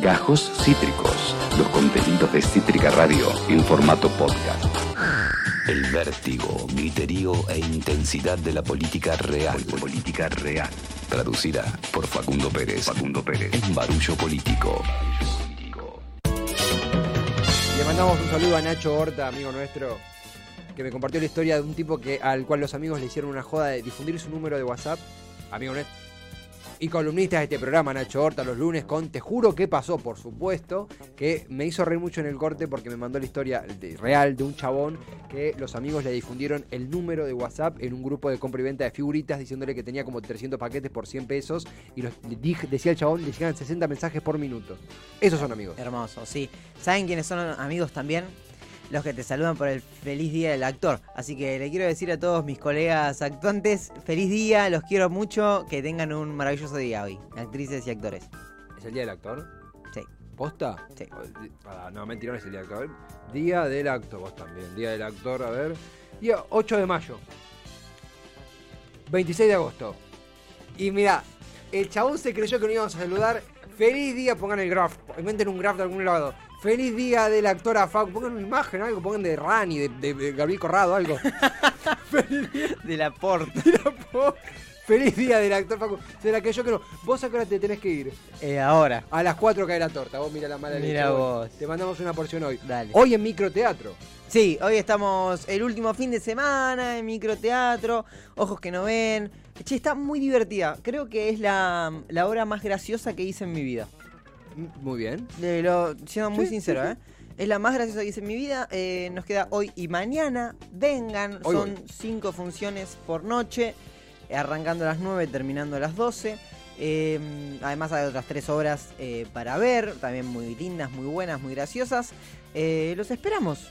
Gajos Cítricos, los contenidos de Cítrica Radio en formato podcast. El vértigo, griterío e intensidad de la política real. Política real. Traducida por Facundo Pérez. Facundo Pérez. En Barullo Político. Le mandamos un saludo a Nacho Horta, amigo nuestro, que me compartió la historia de un tipo que al cual los amigos le hicieron una joda de difundir su número de WhatsApp, amigo nuestro, y columnista de este programa, Nacho Horta, los lunes con Te juro que pasó, por supuesto, que me hizo reír mucho en el corte porque me mandó la historia real de un chabón que los amigos le difundieron el número de WhatsApp en un grupo de compra y venta de figuritas diciéndole que tenía como 300 paquetes por 100 pesos y los, decía el chabón, le llegan 60 mensajes por minuto. Esos son amigos. Hermoso, sí. ¿Saben quiénes son amigos también? Los que te saludan por el feliz día del actor. Así que le quiero decir a todos mis colegas actuantes, feliz día, los quiero mucho, que tengan un maravilloso día hoy, actrices y actores. ¿Es el día del actor? Sí. ¿Posta? Sí. No, mentira, no es el día del actor. Día del actor, vos también. Día del actor, a ver. Día 8 de mayo. 26 de agosto. Y mira, el chabón se creyó que no íbamos a saludar. Feliz día, pongan el graph. Inventen un graph de algún lado. Feliz día del actor a Facu. Pongan una imagen, algo. Pongan de Rani, de, de- de Gabriel Corrado, algo. Feliz día. De la porta. po- Feliz día del actor Facu. Se la que yo creo. Vos a qué hora te tenés que ir. Eh, ahora. A las 4 cae la torta. Vos mira la mala. Mira vos. Te mandamos una porción hoy. Dale. Hoy en microteatro. Sí, hoy estamos el último fin de semana en microteatro, ojos que no ven. Che, está muy divertida. Creo que es la, la obra más graciosa que hice en mi vida. Muy bien. De lo, siendo muy Sí, sincero, sí, ¿eh? Es la más graciosa que hice en mi vida. Eh, nos queda hoy y mañana. Vengan, Hoy son voy. cinco funciones por noche, arrancando a las 9, terminando a las 12. Eh, además hay otras tres obras eh, para ver, también muy lindas, muy buenas, muy graciosas. Eh, los esperamos.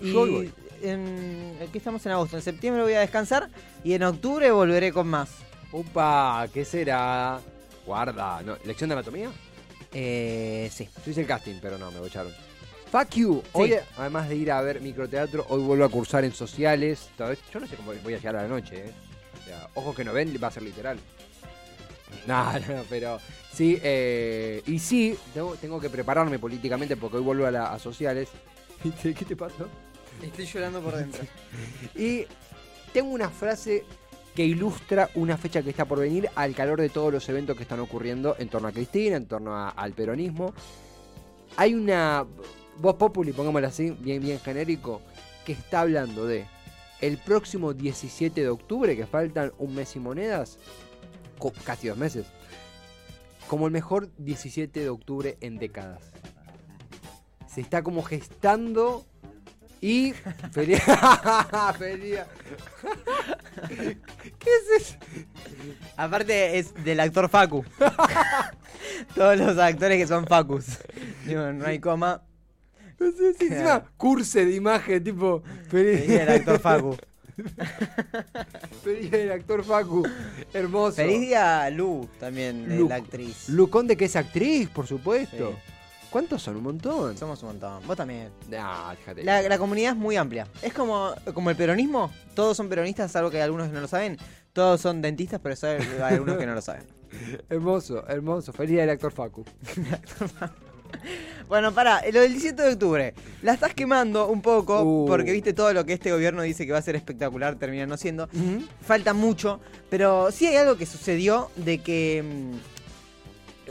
Y Yo hoy voy. en, aquí estamos en agosto, en septiembre voy a descansar y en octubre volveré con más. Upa, ¿qué será? Guarda. No, ¿Lección de anatomía? Eh, sí. Yo hice el casting, pero no, me bocharon. Fuck you. Hoy, además de ir a ver microteatro, hoy vuelvo a cursar en sociales. Yo no sé cómo voy a llegar a la noche, ¿eh? O sea, ojos que no ven, va a ser literal. No, no, no, pero sí, eh, y sí, tengo, tengo que prepararme políticamente porque hoy vuelvo a, la- a sociales. ¿Qué te pasó? Estoy llorando por dentro. Y tengo una frase que ilustra una fecha que está por venir al calor de todos los eventos que están ocurriendo en torno a Cristina, en torno a- al peronismo. Hay una voz populi, pongámosla así, bien, bien genérico, que está hablando de el próximo 17 de octubre, que faltan un mes y monedas, casi dos meses, como el mejor 17 de octubre en décadas. Se está como gestando y feliz, feliz- ¿Qué es eso? Aparte es del actor Facu. Todos los actores que son Facus. Digo, no hay coma. No sé si encima curse de imagen, tipo feliz, Feliz del actor Facu. feliz del actor Facu, hermoso. Feliz día a Lu también, de Lu. la actriz. Lu Conde, que es actriz, por supuesto. Sí. ¿Cuántos son? Un montón. Somos un montón. Vos también. Nah, fíjate. La, la comunidad es muy amplia. Es como, como el peronismo. Todos son peronistas, salvo que hay algunos que no lo saben. Todos son dentistas, pero hay algunos que no lo saben. Hermoso, hermoso. Feliz día del actor Facu. Bueno, pará, lo del 17 de octubre. La estás quemando un poco Uh. porque viste todo lo que este gobierno dice que va a ser espectacular, termina no siendo. Falta mucho, pero sí hay algo que sucedió de que...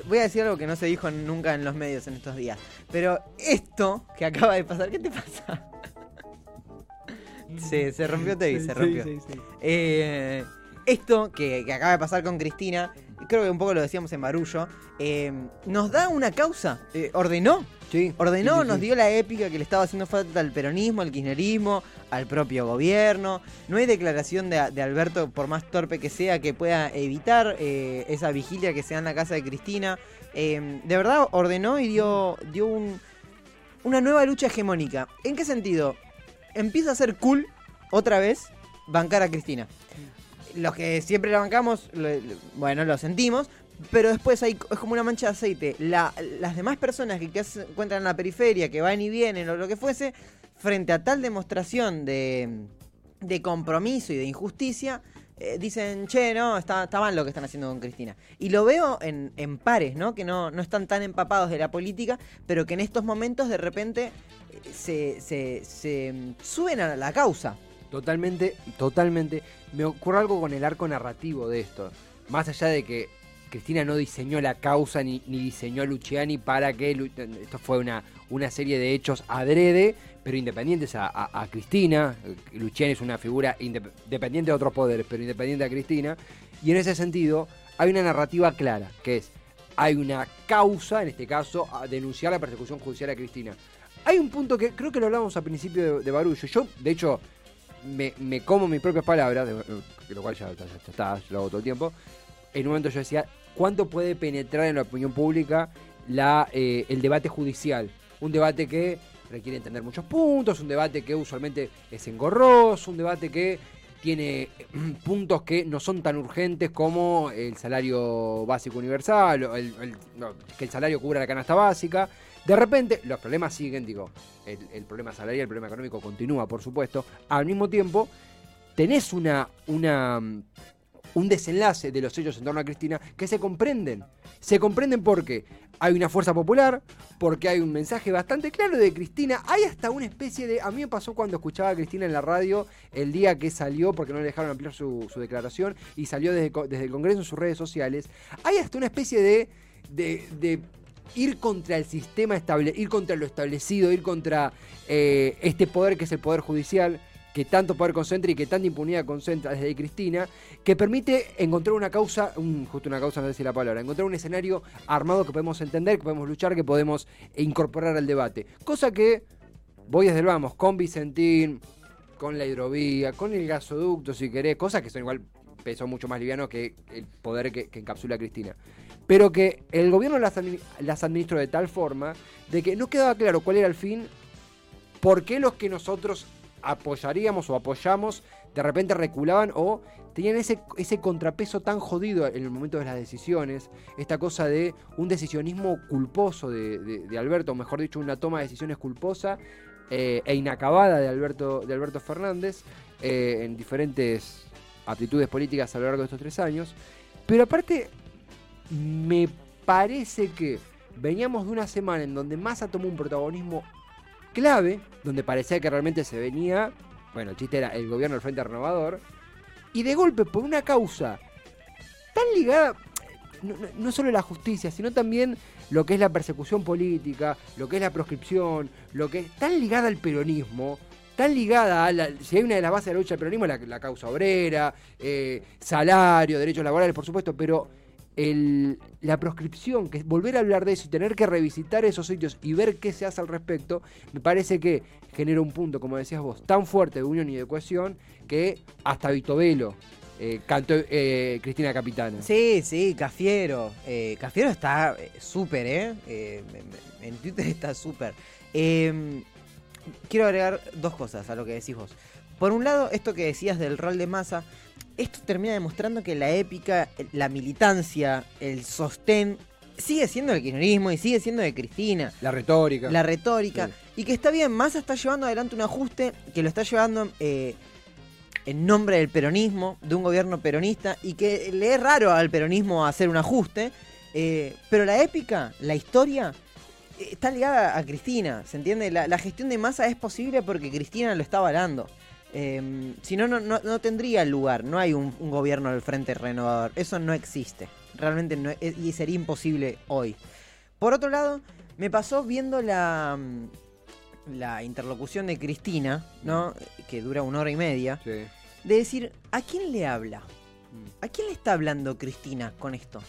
Voy a decir algo que no se dijo nunca en los medios en estos días. Pero esto que acaba de pasar, ¿qué te pasa? se, se rompió Tevi, se rompió. Sí, sí, sí. Eh, esto que, que acaba de pasar con Cristina, creo que un poco lo decíamos en Barullo, eh, nos da una causa. Eh, ordenó, Sí, ordenó, sí, sí, nos dio la épica que le estaba haciendo falta al peronismo, al kirchnerismo, al propio gobierno. No hay declaración de, de Alberto, por más torpe que sea, que pueda evitar eh, esa vigilia que se da en la casa de Cristina. De verdad ordenó y dio, dio un- una nueva lucha hegemónica. ¿En qué sentido? Empieza a ser cool, otra vez, bancar a Cristina. Los que siempre la bancamos, bueno, lo sentimos, pero después hay, es como una mancha de aceite. La- las demás personas que, se encuentran en la periferia, que van y vienen o lo que fuese, frente a tal demostración de, compromiso y de injusticia, eh, dicen, che, no, está, está mal lo que están haciendo con Cristina. Y lo veo en, en pares, ¿no? Que no, no están tan empapados de la política, pero que en estos momentos de repente eh, se, se, se, mm, suben a la causa. Totalmente, totalmente. Me ocurre algo con el arco narrativo de esto. Más allá de que Cristina no diseñó la causa ni, ni diseñó a Luciani para que esto fue una, una serie de hechos adrede, pero independientes a, Cristina. Luciani es una figura indep- dependiente de otros poderes, pero independiente a Cristina. Y en ese sentido, hay una narrativa clara, que es, hay una causa, en este caso, a denunciar la persecución judicial a Cristina. Hay un punto que creo que lo hablamos al principio de, de Barullo. Yo, de hecho, me, me como mis propias palabras, de- lo cual ya, ya- ya está, yo lo hago todo el tiempo. En un momento yo decía, ¿cuánto puede penetrar en la opinión pública la, eh, el debate judicial? Un debate que requiere entender muchos puntos, un debate que usualmente es engorroso, un debate que tiene puntos que no son tan urgentes como el salario básico universal, que el salario cubra la canasta básica. De repente, los problemas siguen, digo, el, el problema salarial, el problema económico continúa, por supuesto. Al mismo tiempo, tenés una, una, un desenlace de los hechos en torno a Cristina que se comprenden. Se comprenden porque hay una fuerza popular, porque hay un mensaje bastante claro de Cristina. Hay hasta una especie de. A mí me pasó cuando escuchaba a Cristina en la radio el día que salió, porque no le dejaron ampliar su, declaración, y salió desde, desde el Congreso en sus redes sociales. Hay hasta una especie de. de, de ir contra el sistema estable, ir contra lo establecido, ir contra eh, este poder que es el poder judicial, que tanto poder concentra y que tanta impunidad concentra desde Cristina, que permite encontrar una causa, justo una causa, no sé si la palabra, encontrar un escenario armado que podemos entender, que podemos luchar, que podemos incorporar al debate. Cosa que voy desde el vamos, con Vicentín, con la hidrovía, con el gasoducto, si querés, cosas que son igual peso mucho más liviano que el poder que, encapsula Cristina. Pero que el gobierno las, las administró de tal forma de que no quedaba claro cuál era el fin, por qué los que nosotros apoyaríamos o apoyamos de repente reculaban o tenían ese, ese contrapeso tan jodido en el momento de las decisiones, esta cosa de un decisionismo culposo de, de- Alberto, o mejor dicho, una toma de decisiones culposa eh, e inacabada de Alberto, de Alberto Fernández eh, en diferentes aptitudes políticas a lo largo de estos tres años. Pero aparte, me parece que veníamos de una semana en donde Massa tomó un protagonismo clave, donde parecía que realmente se venía, bueno, el chiste era el gobierno del Frente Renovador, y de golpe por una causa tan ligada, no, no- solo la justicia, sino también lo que es la persecución política, lo que es la proscripción, lo que es tan ligada al peronismo, tan ligada a la, si hay una de las bases de la lucha del peronismo, la, la causa obrera, eh, salario, derechos laborales, por supuesto, pero el- la proscripción, que volver a hablar de eso y tener que revisitar esos sitios y ver qué se hace al respecto, me parece que genera un punto, como decías vos, tan fuerte de unión y de cohesión que hasta Vito Velo eh, cantó eh, Cristina Capitana. Sí, sí, Cafiero. Eh, Cafiero está eh, súper, ¿eh? En Twitter está súper. Eh, quiero agregar dos cosas a lo que decís vos. Por un lado, esto que decías del rol de masa, esto termina demostrando que la épica, la militancia, el sostén, sigue siendo el kirchnerismo y sigue siendo de Cristina. La retórica. La retórica. Sí. Y que está bien, Massa está llevando adelante un ajuste que lo está llevando eh, en nombre del peronismo, de un gobierno peronista, y que le es raro al peronismo hacer un ajuste. eh, pero la épica, la historia, eh, está ligada a Cristina, ¿se entiende? La, la gestión de Massa es posible porque Cristina lo está avalando. Eh, si no, no, tendría lugar. No hay un, un gobierno del Frente Renovador. Eso no existe. Realmente no es- y sería imposible hoy. Por otro lado, me pasó viendo la, la interlocución de Cristina, ¿no? Que dura una hora y media. Sí. De decir, ¿a quién le habla? Mm. ¿A quién le está hablando Cristina con esto?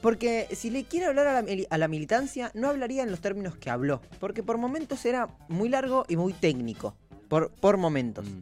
Porque si le quiere hablar a la, mili- a la militancia, no hablaría en los términos que habló. Porque por momentos era muy largo y muy técnico. Por, por momentos. Mm.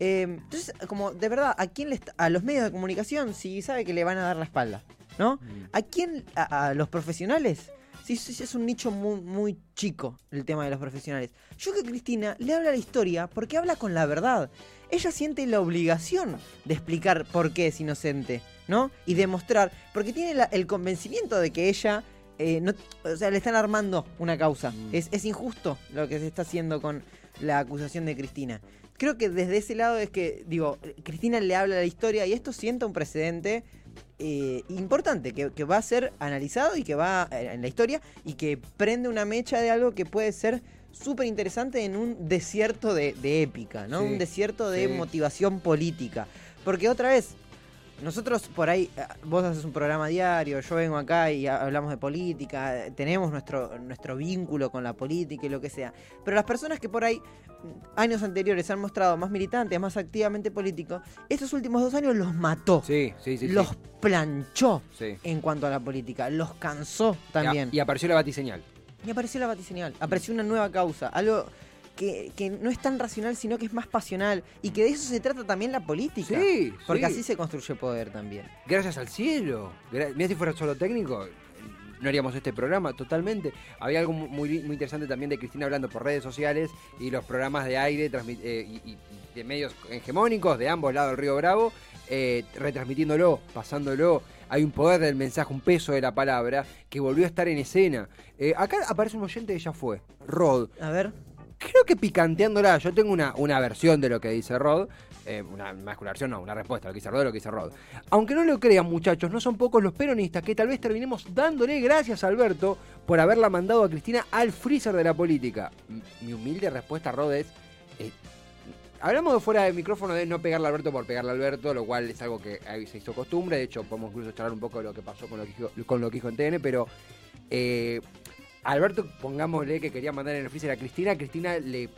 Eh, entonces, como de verdad, ¿a quién le está- a los medios de comunicación si sabe que le van a dar la espalda? ¿No? Mm. ¿A quién? ¿A, a los profesionales? Sí, sí, sí, es un nicho muy, muy chico el tema de los profesionales. Yo que Cristina le habla la historia porque habla con la verdad. Ella siente la obligación de explicar por qué es inocente, ¿no? Y demostrar, porque tiene la- el convencimiento de que ella eh, no- o sea, le están armando una causa. Mm. Es, es injusto lo que se está haciendo con la acusación de Cristina. Creo que desde ese lado es que, digo, Cristina le habla a la historia y esto sienta un precedente eh, importante que, que va a ser analizado y que va eh, en la historia y que prende una mecha de algo que puede ser súper interesante en un desierto de, de épica, ¿no? Sí, un desierto de sí. motivación política. Porque otra vez, nosotros por ahí, eh, vos haces un programa diario, yo vengo acá y ha- hablamos de política, tenemos nuestro, nuestro vínculo con la política y lo que sea. Pero las personas que por ahí, mm, años anteriores, se han mostrado más militantes, más activamente políticos, estos últimos dos años los mató, Sí, sí, sí. sí. los planchó Sí. en cuanto a la política, los cansó también. Y, y apareció la batiseñal. Y apareció la batiseñal, apareció una nueva causa, algo que, que no es tan racional, sino que es más pasional y que de eso se trata también la política. Sí, Porque sí. así se construye poder también. Gracias al cielo. Mira si fuera solo técnico, no haríamos este programa totalmente. Había algo mu- muy, muy interesante también de Cristina hablando por redes sociales y los programas de aire eh, y, y de medios hegemónicos de ambos lados del Río Bravo, eh, retransmitiéndolo, pasándolo. Hay un poder del mensaje, un peso de la palabra que volvió a estar en escena. Eh, acá aparece un oyente que ya fue, Rod. A ver, Creo que picanteándola, yo tengo una, una versión de lo que dice Rod, eh, una, más versión, no, una respuesta a lo que dice Rod, lo que dice Rod. Aunque no lo crean, muchachos, no son pocos los peronistas que tal vez terminemos dándole gracias a Alberto por haberla mandado a Cristina al freezer de la política. Mi humilde respuesta, Rod, es. eh, hablamos de fuera de micrófono de no pegarle a Alberto por pegarle a Alberto, lo cual es algo que se hizo costumbre. De hecho, podemos incluso charlar un poco de lo que pasó con lo que con lo que dijo en TN, pero. eh, Alberto, pongámosle que quería mandar en el freezer a Cristina, Cristina le,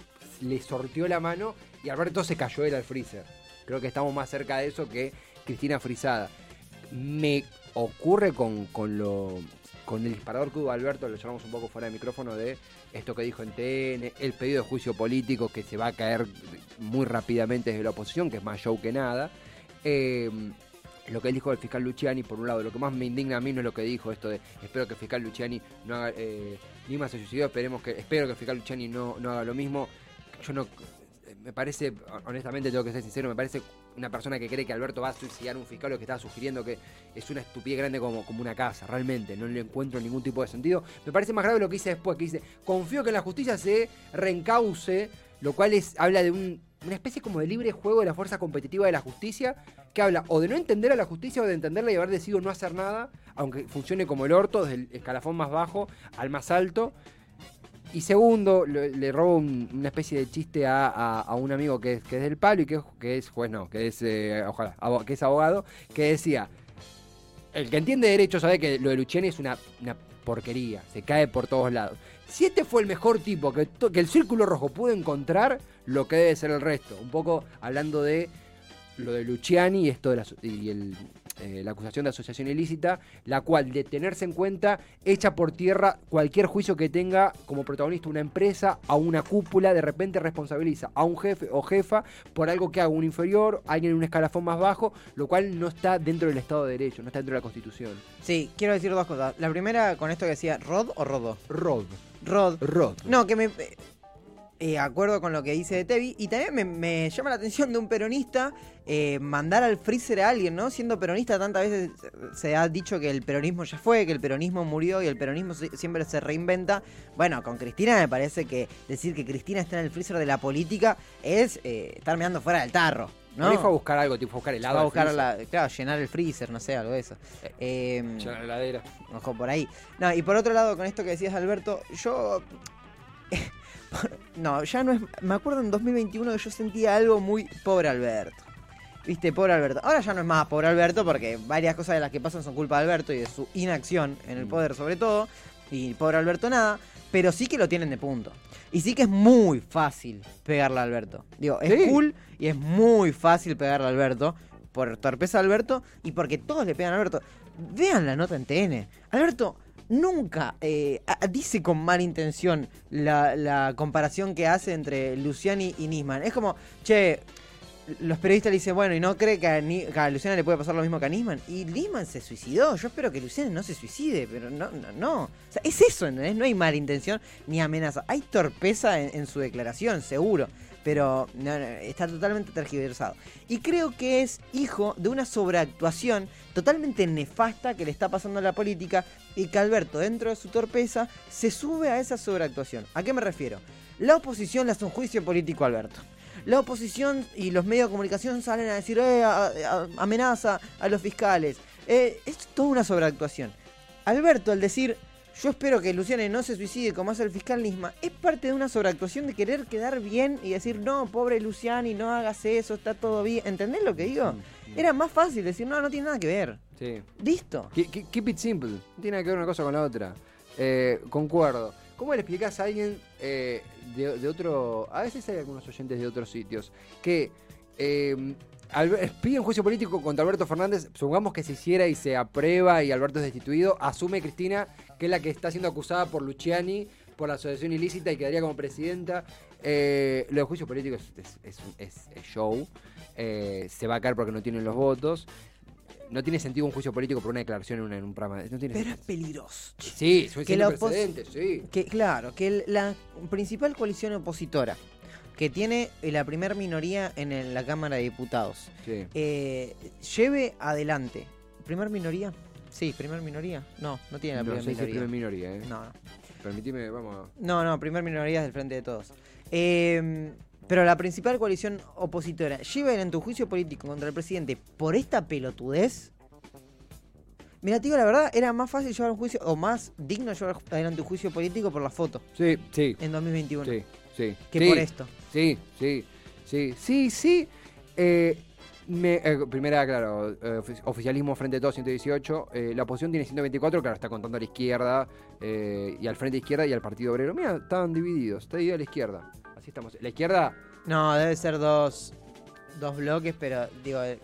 le sorteó la mano y Alberto se cayó él al freezer. Creo que estamos más cerca de eso que Cristina frisada. Me ocurre con, con lo con el disparador que hubo Alberto, lo llevamos un poco fuera de micrófono de esto que dijo en TN, el pedido de juicio político que se va a caer muy rápidamente desde la oposición, que es más show que nada. Eh, lo que él dijo del fiscal Luciani, por un lado, lo que más me indigna a mí no es lo que dijo esto de espero que el fiscal Luciani no haga, eh, Lima se suicidó, esperemos que, espero que el fiscal Luciani no, no haga lo mismo. Yo no, me parece, honestamente tengo que ser sincero, me parece una persona que cree que Alberto va a suicidar a un fiscal lo que está sugiriendo que es una estupidez grande como, como una casa, realmente, no le encuentro ningún tipo de sentido. Me parece más grave lo que dice después, que dice, confío que la justicia se reencauce, lo cual es, habla de un- una especie como de libre juego de la fuerza competitiva de la justicia, que habla o de no entender a la justicia o de entenderla y haber decidido no hacer nada, aunque funcione como el orto, desde el escalafón más bajo al más alto. Y segundo, le, robo un- una especie de chiste a, a- un amigo que es, que es del palo y que, es- que es juez, no, que es, eh, ojalá, que es abogado, que decía, el que entiende derecho sabe que lo de Luciani es una, una porquería, se cae por todos lados. Si este fue el mejor tipo que, que el Círculo Rojo pudo encontrar, lo que debe ser el resto. Un poco hablando de lo de Luciani y esto de la, y el, eh, la acusación de asociación ilícita, la cual de tenerse en cuenta echa por tierra cualquier juicio que tenga como protagonista una empresa, a una cúpula, de repente responsabiliza a un jefe o jefa por algo que haga un inferior, alguien en un escalafón más bajo, lo cual no está dentro del Estado de Derecho, no está dentro de la Constitución. sí, quiero decir dos cosas. La primera, con esto que decía, ¿Rod o Rodo? Rod, Rod. Rod. No, que me. Eh, acuerdo con lo que dice de Tevi. Y también me, me llama la atención de un peronista eh, mandar al freezer a alguien, ¿no? Siendo peronista, tantas veces se ha dicho que el peronismo ya fue, que el peronismo murió y el peronismo si- siempre se reinventa. Bueno, con Cristina me parece que decir que Cristina está en el freezer de la política es eh, estar mirando fuera del tarro. ¿No? ¿no? fue a buscar algo, tipo buscar helado. Va a buscar la, claro, llenar el freezer, no sé, algo de eso. Eh, llenar la heladera. Ojo por ahí. No, y por otro lado, con esto que decías, Alberto, yo. no, ya no es. Me acuerdo en 2021 que yo sentía algo muy pobre Alberto. Viste, pobre Alberto. Ahora ya no es más pobre Alberto porque varias cosas de las que pasan son culpa de Alberto y de su inacción en el Mm. poder, sobre todo. Y pobre Alberto nada. Pero sí que lo tienen de punto. Y sí que es muy fácil pegarle a Alberto. Digo, es Sí. cool y es muy fácil pegarle a Alberto. Por torpeza de Alberto y porque todos le pegan a Alberto. Vean la nota en TN. Alberto nunca eh, dice con mala intención la, comparación que hace entre Luciani y Nisman. Es como, che, los periodistas le dicen, bueno, ¿y no cree que a, Ni- Luciana le puede pasar lo mismo que a Nisman? Y Nisman se suicidó. Yo espero que Luciana no se suicide, pero no, no, no. O sea, es eso, ¿entendés? No hay mala intención ni amenaza. Hay torpeza en su declaración, seguro. Pero está totalmente tergiversado. Y creo que es hijo de una sobreactuación totalmente nefasta que le está pasando a la política y que Alberto, dentro de su torpeza, se sube a esa sobreactuación. ¿A qué me refiero? La oposición le hace un juicio político a Alberto. La oposición y los medios de comunicación salen a decir "Eh, amenaza a los fiscales. Eh, es toda una sobreactuación. Alberto, al decir yo espero que Luciane no se suicide como hace el fiscal Nisma, es parte de una sobreactuación de querer quedar bien y decir no, pobre Luciani, no hagas eso, está todo bien. ¿Entendés lo que digo? Era más fácil decir no, no tiene nada que ver. Sí. Listo. Ke- ke- Keep it simple. No tiene nada que ver una cosa con la otra. Eh, concuerdo. ¿Cómo le explicás a alguien eh, de, de otro... A veces hay algunos oyentes de otros sitios que eh, Albe- piden juicio político contra Alberto Fernández. Supongamos que se hiciera y se aprueba y Alberto es destituido. Asume Cristina que es la que está siendo acusada por Luciani por la asociación ilícita y quedaría como presidenta. Eh, lo de juicio político es, es- es un- es- es show. Eh, se va a caer porque no tienen los votos. No tiene sentido un juicio político por una declaración en, una- en un programa. No tiene Pero es peligroso. Sí, que la sí. Que claro, que el- la principal coalición opositora que tiene la primer minoría en el- la Cámara de Diputados sí. eh, lleve adelante. ¿Primer minoría? Sí, primer minoría. No, no tiene la No primer sé si es minoría. primer minoría, eh. No, no. Permitime, vamos a... No, no, primer minoría es del frente de todos. Eh, pero la principal coalición opositora lleva en tu juicio político contra el presidente por esta pelotudez. Mira, digo la verdad, era más fácil llevar un juicio, o más digno llevar adelante un juicio político por la foto Sí, sí, en 2021 sí, sí. que Sí, por esto. Sí, sí, sí, sí, sí. Eh, me- eh, primera, claro, eh, ofi- oficialismo frente a todos 118. eh, la oposición tiene 124, claro, está contando a la izquierda eh, y al frente izquierda y al Partido Obrero. Mira, estaban divididos, está dividida la izquierda. Así estamos. La izquierda, No, debe ser dos, dos bloques, pero digo, eh,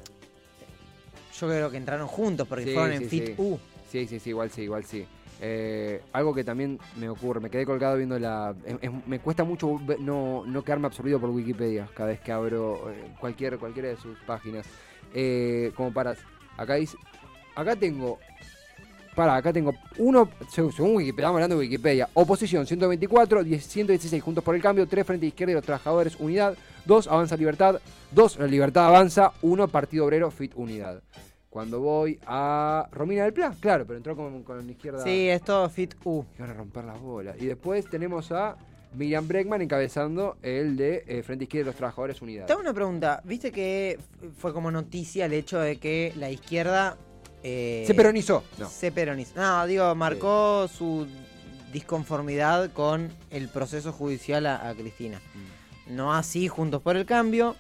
yo creo que entraron juntos porque Sí, fueron en sí, Fit. U. sí, sí, sí, igual sí, igual sí. Eh, algo que también me ocurre, me quedé colgado viendo la... me cuesta mucho no, no quedarme absorbido por Wikipedia cada vez que abro eh, cualquier, cualquiera de sus páginas. Eh, como para... Acá dice... Acá tengo... Para, acá tengo uno, según, Wikipedia, estamos hablando de Wikipedia. Oposición 124, 10 116 Juntos por el Cambio, 3 Frente Izquierda y los Trabajadores Unidad, 2 Avanza Libertad, 2 La Libertad Avanza, 1 Partido Obrero Fit Unidad. Cuando voy a Romina del Pla, claro, pero entró con, con la izquierda. Sí, es todo Fit U. Y van a romper las bolas. Y después tenemos a Miriam Bregman encabezando el de eh, Frente Izquierda y los Trabajadores Unidad. Te hago una pregunta. ¿Viste que fue como noticia el hecho de que la izquierda... eh, Se peronizó. No. Se peronizó. No, digo, marcó su disconformidad con el proceso judicial a, a Cristina. No así Juntos por el Cambio.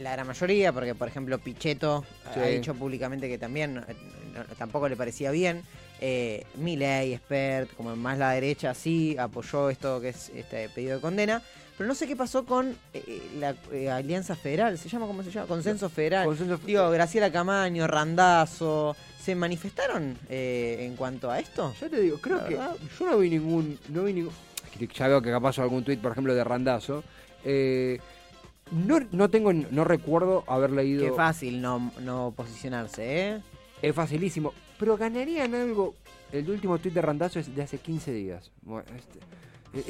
La gran mayoría, porque por ejemplo Pichetto Sí. ha dicho públicamente que también eh, no- tampoco le parecía bien. Eh, Milei, Expert, como más la derecha, sí apoyó esto que es este pedido de condena. Pero no sé qué pasó con eh, la eh, Alianza Federal, ¿se llama cómo se llama? Consenso Federal. Consenso- Digo, Graciela Camaño, Randazo, ¿se manifestaron eh, en cuanto a esto? Yo te digo, creo La que yo no vi ningún. No vi ningún. Ya veo que capaz algún tuit, por ejemplo, de Randazo. Eh, no, no tengo, no recuerdo haber leído. Qué fácil no, no posicionarse, ¿eh? Es facilísimo. Pero ganarían algo. El último tuit de Randazo es de hace 15 días. Bueno, este-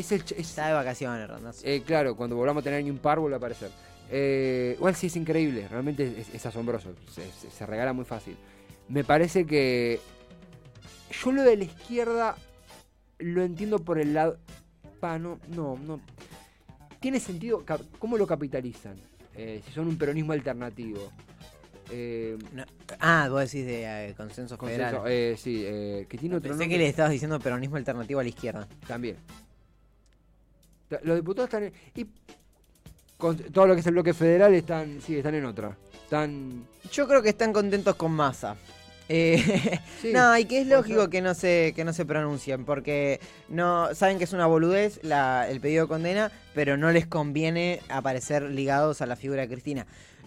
es el. es- Está de vacaciones, Randazo. eh, claro, cuando volvamos a tener año impar vuelve a aparecer. Eh, igual sí es increíble, realmente es, es asombroso. Se, se- se regala muy fácil. Me parece que. Yo lo de la izquierda lo entiendo por el lado. Pa, no, no, no. Tiene sentido. ¿Cómo lo capitalizan? Eh, si son un peronismo alternativo. Eh, No- Ah, vos decís de eh, consenso federal. consenso- eh, sí, eh, que tiene otro Pensé nombre. que le estabas diciendo peronismo alternativo a la izquierda. También. Ta- Los diputados están en. Y con todo lo que es el bloque federal están. Sí, están en otra. Están. Yo creo que están contentos con masa. Eh, Sí, no, y que es lógico que no se que no se pronuncien porque no saben que es una boludez la, el pedido de condena, pero no les conviene aparecer ligados a la figura de Cristina.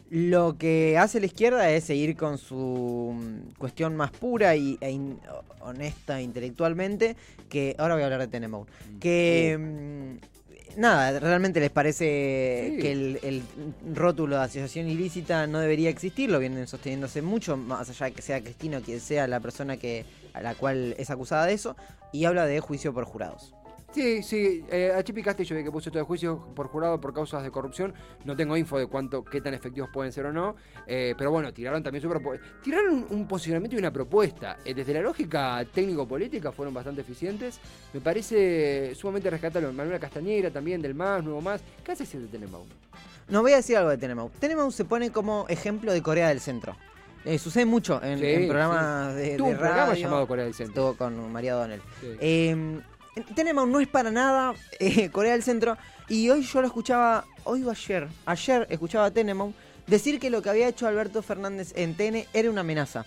Lo que hace la izquierda es seguir con su mm, cuestión más pura y, e in- honesta intelectualmente, que ahora voy a hablar de Tenemou, que mm, nada, realmente les parece Sí. que el, el rótulo de asociación ilícita no debería existir, lo vienen sosteniéndose mucho, más allá de que sea Cristina o quien sea la persona que a la cual es acusada de eso, y habla de juicio por jurados. Sí, sí, eh, a Chipi Castillo vi que puso todo de juicio por jurado por causas de corrupción. No tengo info de cuánto, qué tan efectivos pueden ser o no. eh, pero bueno, tiraron también su propuesta. Tiraron un posicionamiento y una propuesta. Eh, desde la lógica técnico-política fueron bastante eficientes. Me parece sumamente rescatable. Manuela Castañera también, del MAS, Nuevo MAS. ¿Qué hace de Tenemau? No voy a decir algo de Tenemau. Tenemau se pone como ejemplo de Corea del Centro. Eh, sucede mucho en, Sí, en programas de, Tuvo de un programa llamado Corea del Centro. Estuvo con María Donnell. Sí. Eh, Tenemos no es para nada eh, Corea del Centro. Y hoy yo lo escuchaba, hoy o ayer, ayer escuchaba a Tenemon decir que lo que había hecho Alberto Fernández en TN era una amenaza.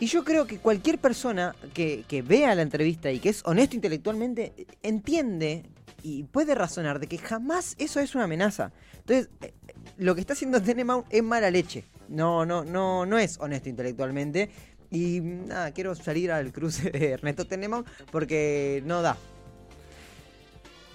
Y yo creo que cualquier persona que, que vea la entrevista y que es honesto intelectualmente, entiende y puede razonar de que jamás eso es una amenaza. Entonces, eh, lo que está haciendo Tenenbaum es mala leche. No, no, no, no es honesto intelectualmente. Y nada, quiero salir al cruce de Ernesto Tenenbaum porque no da.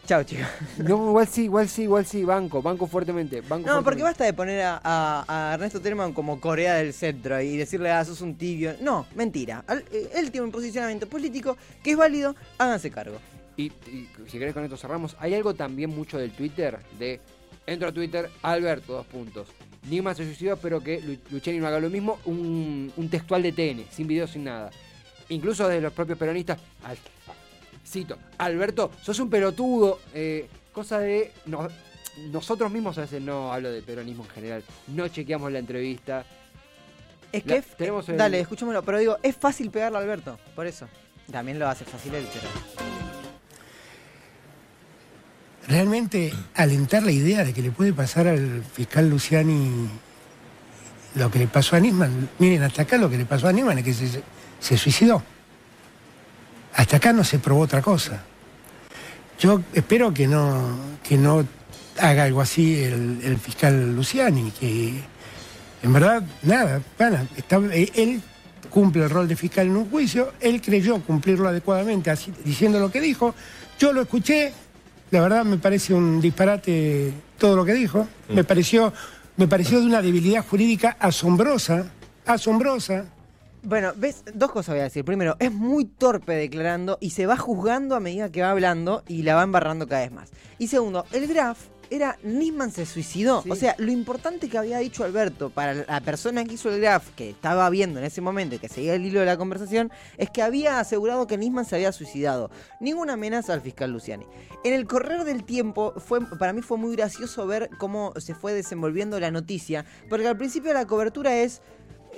Chao, chicos. No, igual sí, igual sí, igual sí. Banco, banco fuertemente. Banco No, porque basta de poner a, a- a Ernesto Tenenbaum como Corea del Centro y decirle, ah, sos un tibio. No, mentira. Al- eh, él tiene un posicionamiento político que es válido, háganse cargo. Y, y si querés con esto cerramos, hay algo también mucho del Twitter, de entro a Twitter, Alberto, dos puntos. Nima se suicidó, pero que Lu- Luciani no haga lo mismo, un, un textual de TN, sin video, sin nada. Incluso de los propios peronistas, al- cito, Alberto, sos un pelotudo, eh, cosa de... no- nosotros mismos a veces no hablo de peronismo en general, no chequeamos la entrevista. Es La- que es- tenemos el- Dale, escuchémoslo. Pero digo, es fácil pegarle a Alberto, por eso. También lo hace fácil él, pero... realmente alentar la idea de que le puede pasar al fiscal Luciani lo que le pasó a Nisman. Miren, hasta acá lo que le pasó a Nisman es que se, se suicidó. Hasta acá no se probó otra cosa. Yo espero que no, que no haga algo así el, el fiscal Luciani, que en verdad, nada, pana, está- él cumple el rol de fiscal en un juicio, él creyó cumplirlo adecuadamente así, diciendo lo que dijo, yo lo escuché, la verdad me parece un disparate todo lo que dijo, me pareció, me pareció de una debilidad jurídica asombrosa, asombrosa. Bueno, ves, dos cosas voy a decir. Primero, es muy torpe declarando y se va juzgando a medida que va hablando y la va embarrando cada vez más. Y segundo, el graph era Nisman se suicidó. Sí. O sea, lo importante que había dicho Alberto para la persona que hizo el graph, que estaba viendo en ese momento y que seguía el hilo de la conversación, es que había asegurado que Nisman se había suicidado. Ninguna amenaza al fiscal Luciani. En el correr del tiempo, fue, para mí fue muy gracioso ver cómo se fue desenvolviendo la noticia, porque al principio la cobertura es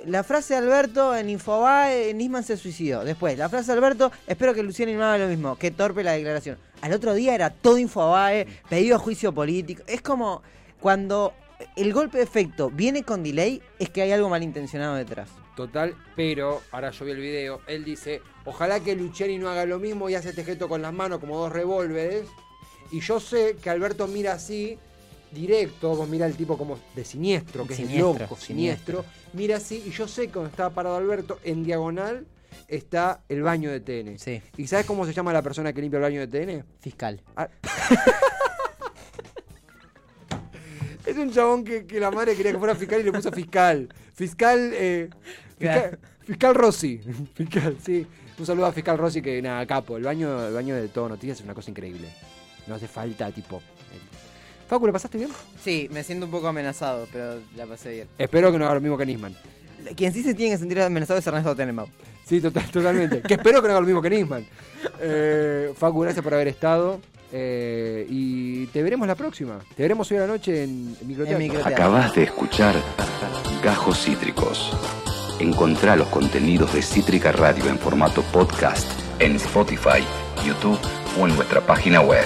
la frase de Alberto en Infobae, Nisman se suicidó. Después, la frase de Alberto, espero que Luciani no haga lo mismo. Qué torpe la declaración. Al otro día era todo Infobae, pedido a juicio político. Es como cuando el golpe de efecto viene con delay, es que hay algo malintencionado detrás. Total, pero ahora yo vi el video, él dice, ojalá que Luciani no haga lo mismo y hace este gesto con las manos como dos revólveres. Y yo sé que Alberto mira así, directo, vos mira el tipo como de siniestro, que Siniestro, es loco, siniestro. Mira así, y yo sé que cuando estaba parado Alberto, en diagonal está el baño de TN. Sí. ¿Y sabes cómo se llama la persona que limpia el baño de TN? Fiscal. Ah. es un chabón que, que la madre quería que fuera fiscal y le puso fiscal. Fiscal, eh, fiscal, fiscal Rossi. Fiscal, sí. Un saludo a Fiscal Rossi que nada, capo. El baño, el baño de todo noticias es una cosa increíble. No hace falta, tipo. Facu, ¿le pasaste bien? Sí, me siento un poco amenazado, pero la pasé bien. Espero que no haga lo mismo que Nisman. Quien sí se tiene que sentir amenazado es Ernesto Tenenbaum. Sí, total, totalmente. que espero que no haga lo mismo que Nisman. Eh, Facu, gracias por haber estado. eh, y te veremos la próxima. Te veremos hoy a la noche en, en Microteatro. En Microteatro. Acabas de escuchar Gajos Cítricos. Encontrá los contenidos de Cítrica Radio en formato podcast en Spotify, YouTube o en nuestra página web.